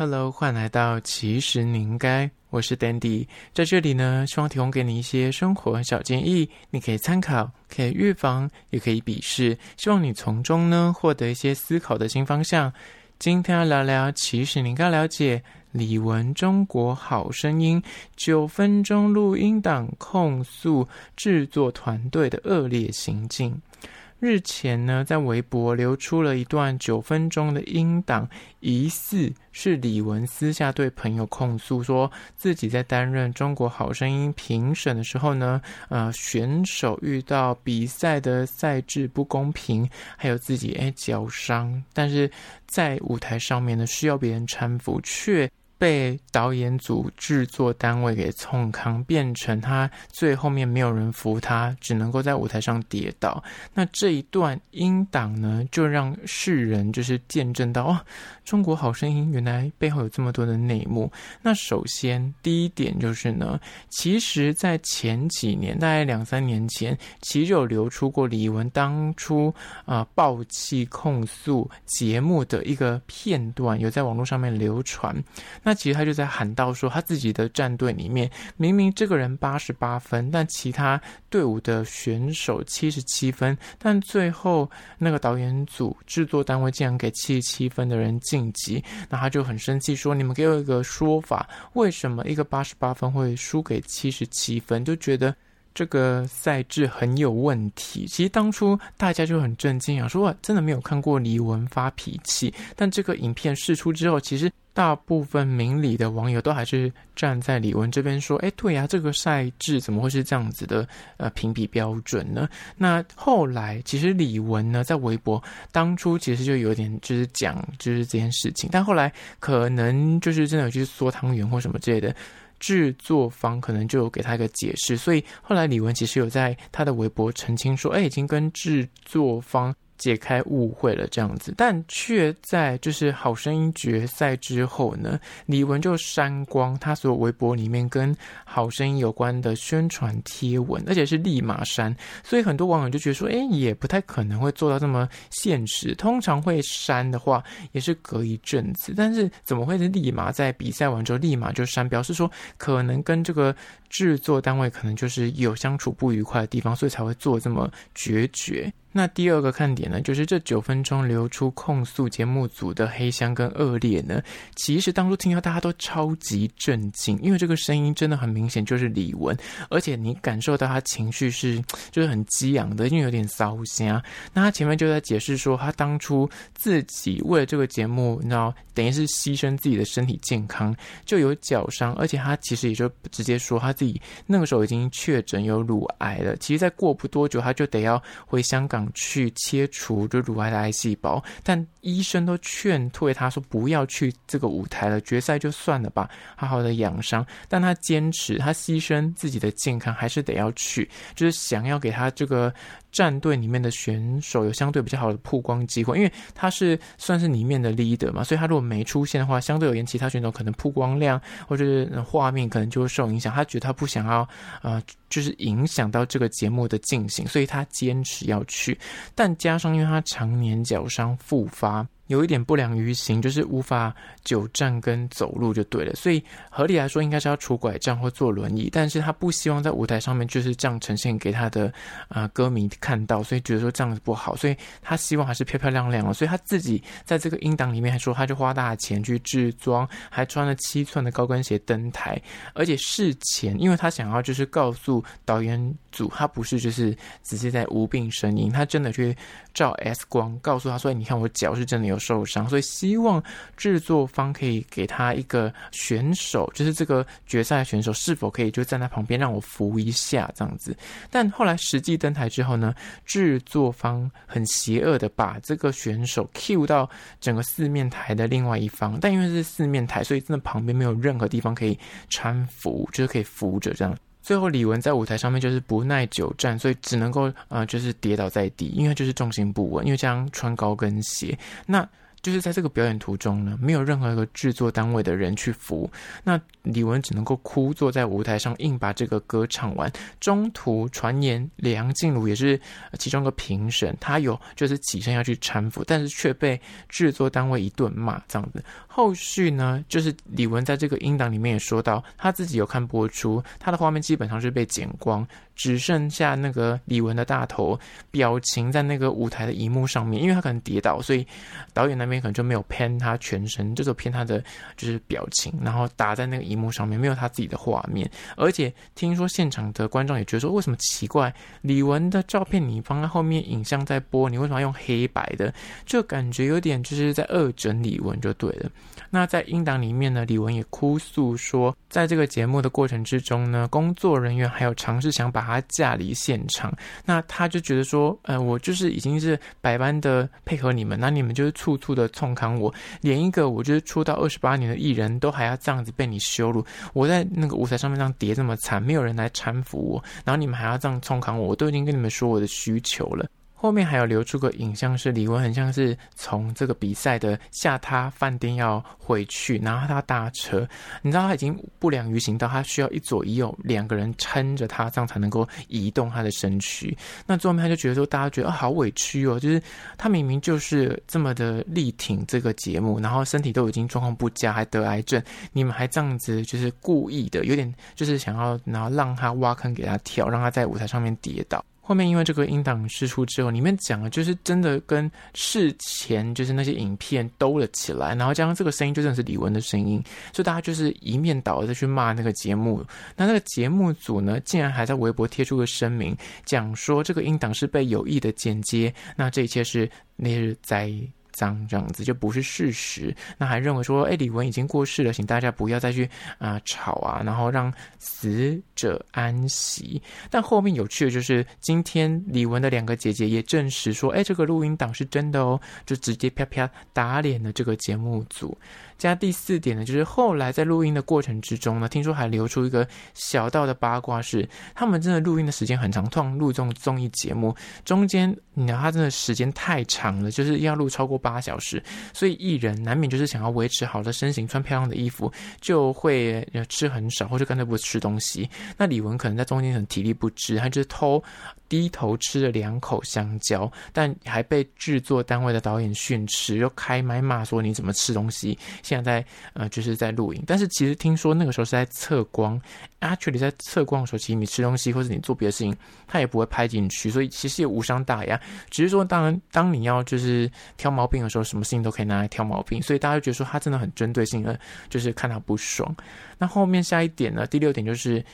Hello，欢迎来到其实你应该，我是 Dandy，在这里呢，希望提供给你一些生活小建议，你可以参考，可以预防，也可以鄙视，希望你从中呢获得一些思考的新方向。今天要聊聊，其实你应该了解李玟《中国好声音》九分钟录音档控诉制作团队的恶劣行径。日前呢，在微博流出了一段九分钟的音档，疑似是李玟私下对朋友控诉，说自己在担任《中国好声音》评审的时候呢，呃，选手遇到比赛的赛制不公平，还有自己哎脚伤，但是在舞台上面呢，需要别人搀扶，却。被导演组制作单位给冲康，变成他最后面没有人扶他，只能够在舞台上跌倒。那这一段音档呢，就让世人就是见证到哦，中国好声音原来背后有这么多的内幕。那首先第一点就是呢，其实在前几年，大概两三年前，其实有流出过李玟当初啊、呃、爆气控诉节目的一个片段，有在网络上面流传。那其实他就在喊道说，他自己的战队里面明明这个人八十八分，但其他队伍的选手七十七分，但最后那个导演组制作单位竟然给七十七分的人晋级，那他就很生气说：“你们给我一个说法，为什么一个八十八分会输给七十七分？”就觉得。这个赛制很有问题。其实当初大家就很震惊啊，说哇，真的没有看过李玟发脾气。但这个影片释出之后，其实大部分明理的网友都还是站在李玟这边，说：“哎，对呀，这个赛制怎么会是这样子的？呃，评比标准呢？”那后来其实李玟呢，在微博当初其实就有点就是讲就是这件事情，但后来可能就是真的有去缩汤圆或什么之类的。制作方可能就有给他一个解释，所以后来李玟其实有在他的微博澄清说，哎，已经跟制作方。解开误会了这样子，但却在就是好声音决赛之后呢，李玟就删光他所有微博里面跟好声音有关的宣传贴文，而且是立马删。所以很多网友就觉得说，哎，也不太可能会做到这么现实。通常会删的话，也是隔一阵子，但是怎么会是立马在比赛完之后立马就删？表示说可能跟这个制作单位可能就是有相处不愉快的地方，所以才会做这么决绝。那第二个看点呢，就是这九分钟流出控诉节目组的黑箱跟恶劣呢。其实当初听到大家都超级震惊，因为这个声音真的很明显就是李玟，而且你感受到他情绪是就是很激昂的，因为有点骚心啊。那他前面就在解释说，他当初自己为了这个节目，你知道，等于是牺牲自己的身体健康，就有脚伤，而且他其实也就直接说他自己那个时候已经确诊有乳癌了。其实再过不多久，他就得要回香港。去切除这乳癌的癌细胞，但医生都劝退他说不要去这个舞台了，决赛就算了吧，好好的养伤。但他坚持，他牺牲自己的健康，还是得要去，就是想要给他这个。战队里面的选手有相对比较好的曝光机会，因为他是算是里面的 leader 嘛，所以他如果没出现的话，相对而言，其他选手可能曝光量或者是画面可能就会受影响。他觉得他不想要，呃，就是影响到这个节目的进行，所以他坚持要去。但加上因为他常年脚伤复发。有一点不良于行，就是无法久站跟走路就对了，所以合理来说应该是要拄拐杖或坐轮椅，但是他不希望在舞台上面就是这样呈现给他的啊、歌迷看到，所以觉得说这样子不好，所以他希望还是漂漂亮亮的，所以他自己在这个音档里面还说，他就花大钱去制装，还穿了七寸的高跟鞋登台，而且事前因为他想要就是告诉导演组，他不是就是直接在无病呻吟，他真的去照 X 光，告诉他说，你看我脚是真的有。受伤，所以希望制作方可以给他一个选手，就是这个决赛选手是否可以就站在旁边让我扶一下这样子。但后来实际登台之后呢，制作方很邪恶的把这个选手 cue 到整个四面台的另外一方，但因为是四面台，所以真的旁边没有任何地方可以搀扶，就是可以扶着这样。最后李玟在舞台上面就是不耐久站，所以只能够呃就是跌倒在地，因为就是重心不稳，因为这样穿高跟鞋那。就是在这个表演途中呢，没有任何一个制作单位的人去扶，那李玟只能够枯坐在舞台上，硬把这个歌唱完。中途传言梁静茹也是其中个评审，他有就是起身要去搀扶，但是却被制作单位一顿骂，这样子。后续呢，就是李玟在这个音档里面也说到，他自己有看播出，他的画面基本上是被剪光，只剩下那个李玟的大头表情在那个舞台的荧幕上面，因为他可能跌倒，所以导演呢边可能就没有偏他全身，就是偏他的就是表情，然后打在那个荧幕上面，没有他自己的画面。而且听说现场的观众也觉得说，为什么奇怪，李玟的照片你放在后面影像在播，你为什么要用黑白的？就感觉有点就是在恶整李玟就对了。那在音档里面呢，李玟也哭诉说，在这个节目的过程之中呢，工作人员还有尝试想把他架离现场。那他就觉得说，呃，我就是已经是百般的配合你们，那你们就是处处的冲康我，连一个我就是出道二十八年的艺人都还要这样子被你羞辱。我在那个舞台上面这样跌这么惨，没有人来搀扶我，然后你们还要这样冲康我，我都已经跟你们说我的需求了。后面还有流出个影像，是李玟很像是从这个比赛的下榻饭店要回去，然后他搭车，你知道他已经不良于行到他需要一左一右两个人撑着他，这样才能够移动他的身躯。那最后面他就觉得说，大家觉得、哦、好委屈哦，就是他明明就是这么的力挺这个节目，然后身体都已经状况不佳，还得癌症，你们还这样子就是故意的，有点就是想要然后让他挖坑给他跳，让他在舞台上面跌倒。后面因为这个音档释出之后，里面讲的就是真的跟事前就是那些影片兜了起来，然后加上这个声音就真的是李玟的声音，所以大家就是一面倒的去骂那个节目。那那个节目组呢，竟然还在微博贴出个声明，讲说这个音档是被有意的剪接，那这一切是那日在。脏这样子就不是事实，那还认为说，哎，李玟已经过世了，请大家不要再去啊、吵啊，然后让死者安息。但后面有趣的就是，今天李玟的两个姐姐也证实说，哎，这个录音档是真的哦，就直接啪啪打脸了这个节目组。加第四点呢，就是后来在录音的过程之中呢，听说还流出一个小道的八卦，是他们真的录音的时间很长，通常录这种综艺节目中间，你知道他真的时间太长了，就是要录超过八小时，所以艺人难免就是想要维持好的身形，穿漂亮的衣服，就会吃很少，或者干脆不吃东西。那李玟可能在中间很体力不支，他就是偷。低头吃了两口香蕉，但还被制作单位的导演训斥，又开麦骂说你怎么吃东西？现在在呃就是在录影，但是其实听说那个时候是在测光，actually 在测光的时候，其实你吃东西或者你做别的事情，它也不会拍进去，所以其实也无伤大雅。只是说，当然当你要就是挑毛病的时候，什么事情都可以拿来挑毛病，所以大家就觉得说他真的很针对性的，就是看他不爽。那后面下一点呢？第六点就是。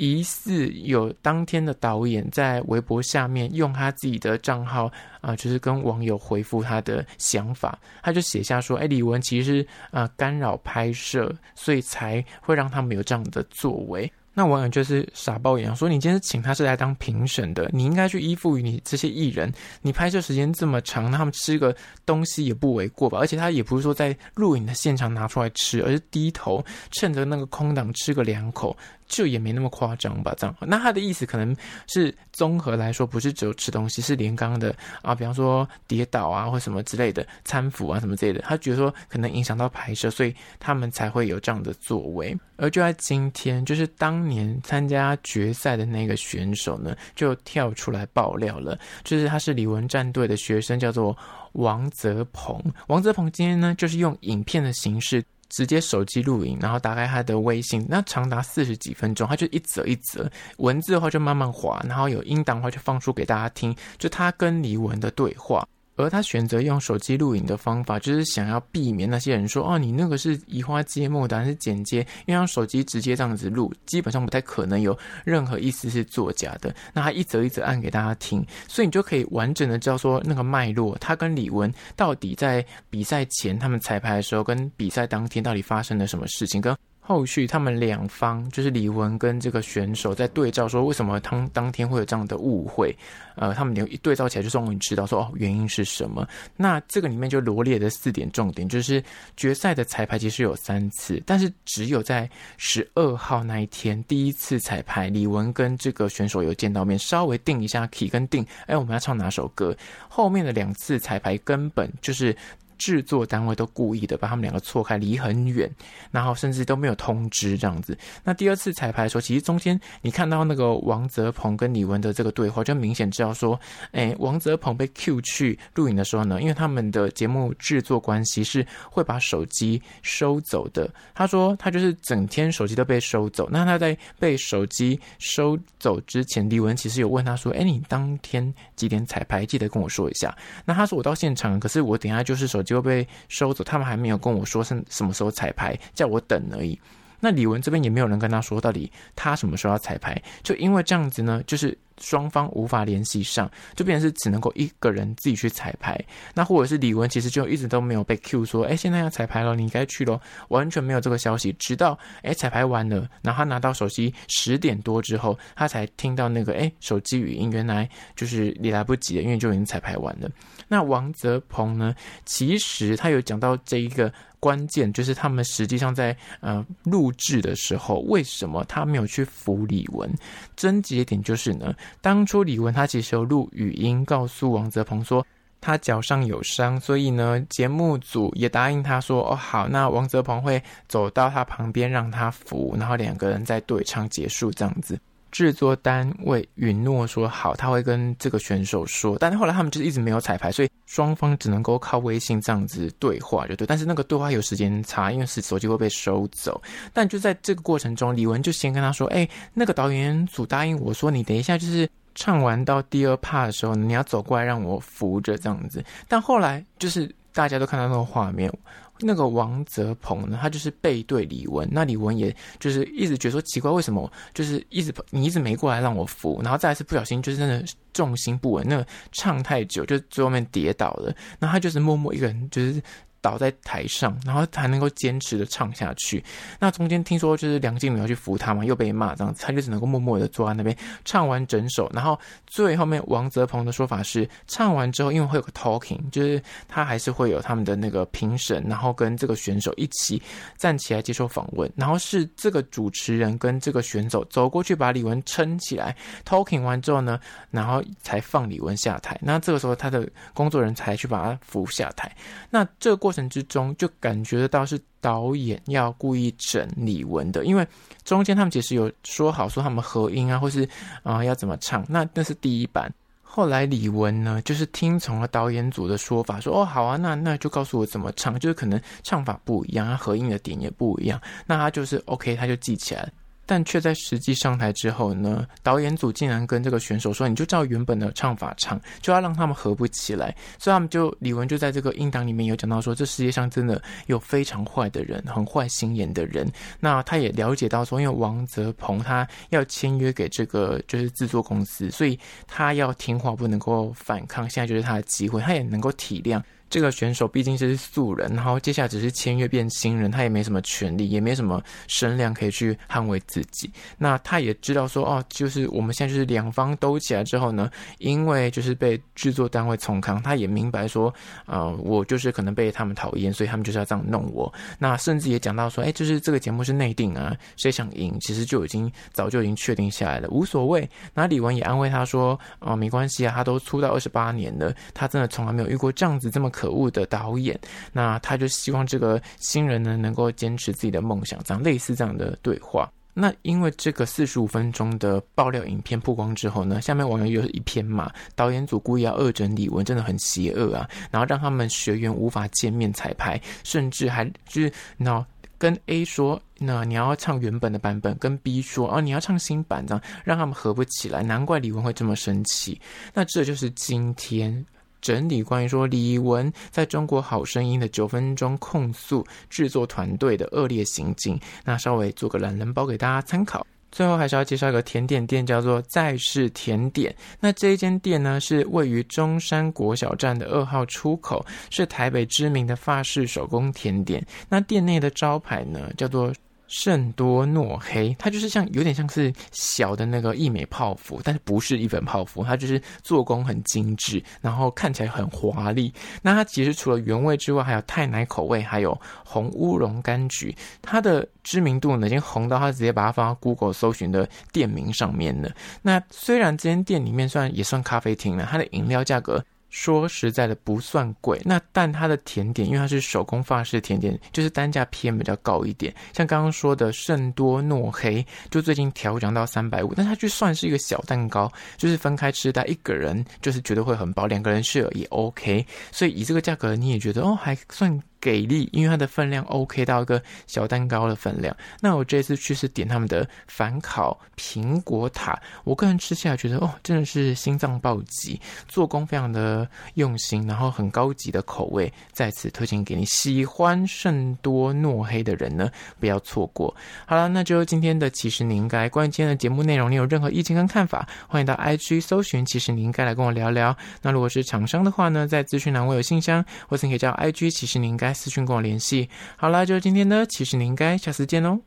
疑似有当天的导演在微博下面用他自己的账号啊、就是跟网友回复他的想法，他就写下说：“哎，李玟其实啊、干扰拍摄，所以才会让他们有这样的作为。”那网友就是傻爆一样说：“你今天请他是来当评审的，你应该去依附于你这些艺人。你拍摄时间这么长，他们吃个东西也不为过吧？而且他也不是说在录影的现场拿出来吃，而是低头趁着那个空档吃个两口。”就也没那么夸张吧，这样。那他的意思可能是综合来说，不是只有吃东西，是连刚的啊，比方说跌倒啊或什么之类的搀扶啊什么之类的，他觉得说可能影响到拍摄，所以他们才会有这样的作为。而就在今天，就是当年参加决赛的那个选手呢，就跳出来爆料了，就是他是李玟战队的学生，叫做王泽鹏。王泽鹏今天呢，就是用影片的形式。直接手机录影，然后打开他的微信，那长达四十几分钟，他就一则一则文字的话就慢慢滑，然后有音档的话就放出给大家听，就他跟李玟的对话。而他选择用手机录影的方法，就是想要避免那些人说：“哦，你那个是移花接木的，还是剪接？”因为用手机直接这样子录，基本上不太可能有任何意思是作假的。那他一则一则按给大家听，所以你就可以完整的知道说那个脉络，他跟李玟到底在比赛前他们彩排的时候，跟比赛当天到底发生了什么事情，跟。后续他们两方就是李玟跟这个选手在对照，说为什么当当天会有这样的误会？呃，他们俩一对照起来，就终于知道说哦，原因是什么？那这个里面就罗列的四点重点，就是决赛的彩排其实有三次，但是只有在十二号那一天第一次彩排，李玟跟这个选手有见到面，稍微定一下 key 跟定，哎，我们要唱哪首歌？后面的两次彩排根本就是。制作单位都故意的把他们两个错开，离很远，然后甚至都没有通知这样子。那第二次彩排的时候，其实中间你看到那个王泽鹏跟李玟的这个对话，就明显知道说，哎，王泽鹏被 Q 去录影的时候呢，因为他们的节目制作关系是会把手机收走的。他说他就是整天手机都被收走。那他在被手机收走之前，李玟其实有问他说，哎，你当天几点彩排？记得跟我说一下。那他说我到现场，可是我等下就是手机就被收走，他们还没有跟我说是什么时候彩排，叫我等而已。那李玟这边也没有人跟他说到底他什么时候要彩排，就因为这样子呢，就是双方无法联系上，就变成是只能够一个人自己去彩排。那或者是李玟其实就一直都没有被 Q 说，哎，现在要彩排了，你应该去咯，完全没有这个消息。直到哎彩排完了，然后他拿到手机十点多之后，他才听到那个哎手机语音，原来就是也来不及了，因为就已经彩排完了。那王泽鹏呢，其实他有讲到这一个。关键就是他们实际上在呃录制的时候，为什么他没有去扶李玟？症结点就是呢，当初李玟她其实有录语音告诉王泽鹏说他脚上有伤，所以呢节目组也答应他说哦好，那王泽鹏会走到他旁边让他扶，然后两个人再对唱结束这样子。制作单位允诺说好，他会跟这个选手说，但是后来他们就是一直没有彩排，所以双方只能够靠微信这样子对话，就对。但是那个对话有时间差，因为是手机会被收走。但就在这个过程中，李玟就先跟他说：“哎，那个导演组答应我说，你等一下就是唱完到第二 part 的时候，你要走过来让我扶着这样子。”但后来就是大家都看到那个画面。那个王泽鹏呢，他就是背对李玟，那李玟也就是一直觉得说奇怪，为什么就是一直你一直没过来让我扶，然后再一次不小心就是真的重心不稳，那个唱太久就最后面跌倒了，那他就是默默一个人就是。倒在台上，然后还能够坚持的唱下去。那中间听说就是梁静茹要去扶他嘛，又被骂这样子，他就只能够默默的坐在那边唱完整首。然后最后面王泽鹏的说法是，唱完之后因为会有个 talking，就是他还是会有他们的那个评审，然后跟这个选手一起站起来接受访问。然后是这个主持人跟这个选手走过去把李玟撑起来，talking 完之后呢，然后才放李玟下台。那这个时候他的工作人才去把他扶下台。那这个过。过程之中就感觉得到是导演要故意整李玟的，因为中间他们其实有说好说他们合音啊，或是啊、要怎么唱，那那是第一版。后来李玟呢，就是听从了导演组的说法，说哦好啊，那那就告诉我怎么唱，就是可能唱法不一样，他合音的点也不一样，那他就是 OK，他就记起来了。但却在实际上台之后呢，导演组竟然跟这个选手说：“你就照原本的唱法唱，就要让他们合不起来。”所以他们就李玟就在这个音档里面有讲到说：“这世界上真的有非常坏的人，很坏心眼的人。”那他也了解到说，因为王泽鹏他要签约给这个就是制作公司，所以他要听话，不能够反抗。现在就是他的机会，他也能够体谅。这个选手毕竟是素人，然后接下来只是签约变新人，他也没什么权利，也没什么声量可以去捍卫自己。那他也知道说，哦，就是我们现在就是两方斗起来之后呢，因为就是被制作单位重康，他也明白说，呃，我就是可能被他们讨厌，所以他们就是要这样弄我。那甚至也讲到说，哎，就是这个节目是内定啊，谁想赢，其实就已经早就已经确定下来了，无所谓。那李玟也安慰他说，哦，没关系啊，他都出道二十八年了，他真的从来没有遇过这样子这么。可恶的导演，那他就希望这个新人呢能够坚持自己的梦想，这样类似这样的对话。那因为这个四十五分钟的爆料影片曝光之后呢，下面网友又是一片骂，导演组故意要恶整李玟，真的很邪恶啊！然后让他们学员无法见面彩排，甚至还就是那跟 A 说，那你要唱原本的版本，跟 B 说哦，你要唱新版，这样让他们合不起来。难怪李玟会这么生气。那这就是今天。整理关于说李玟在中国好声音的九分钟控诉制作团队的恶劣行径，那稍微做个懒人包给大家参考。最后还是要介绍一个甜点店，叫做在世甜点。那这一间店呢，是位于中山国小站的二号出口，是台北知名的法式手工甜点。那店内的招牌呢，叫做。圣多诺黑，它就是像有点像是小的那个义美泡芙，但是不是一本泡芙，它就是做工很精致，然后看起来很华丽。那它其实除了原味之外，还有泰奶口味，还有红乌龙柑橘。它的知名度呢，已经红到它直接把它放到 Google 搜寻的店名上面了。那虽然这间店里面算也算咖啡厅了，它的饮料价格说实在的不算贵，那但它的甜点因为它是手工法式甜点，就是单价偏比较高一点。像刚刚说的圣多诺黑，就最近调涨到三百五，但它就算是一个小蛋糕，就是分开吃，但一个人就是绝对会很饱，两个人吃也 OK。所以以这个价格，你也觉得哦还算。给力，因为它的分量 OK 到一个小蛋糕的分量。那我这次去是点他们的反烤苹果塔，我个人吃起来觉得哦，真的是心脏暴击，做工非常的用心，然后很高级的口味，在此推荐给你喜欢圣多诺黑的人呢，不要错过。好了，那就今天的其实你应该关于今天的节目内容，你有任何意见跟看法，欢迎到 IG 搜寻其实你应该来跟我聊聊。那如果是厂商的话呢，在资讯栏我有信箱，或者你可以叫 IG 其实你应该。私讯跟我联系。好啦，就是今天的，其实你应该下次见哦。